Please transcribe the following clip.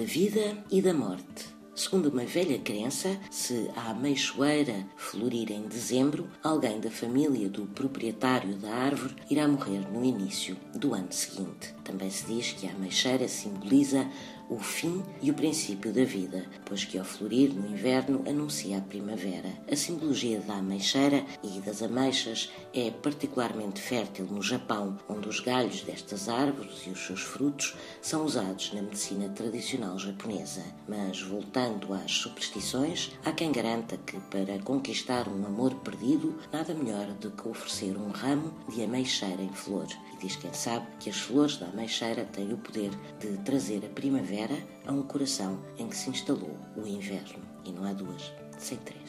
vida e da morte. Segundo uma velha crença, se a ameixoeira florir em dezembro, alguém da família do proprietário da árvore irá morrer no início do ano seguinte. Também se diz que a ameixeira simboliza o fim e o princípio da vida, pois que ao florir no inverno anuncia a primavera. A simbologia da ameixeira e das ameixas é particularmente fértil no Japão, onde os galhos destas árvores e os seus frutos são usados na medicina tradicional japonesa. Mas voltando às superstições, há quem garanta que para conquistar um amor perdido, nada melhor do que oferecer um ramo de ameixeira em flor. Diz quem sabe que as flores da ameixeira têm o poder de trazer a primavera a um coração em que se instalou o inverno. E não há duas sem três.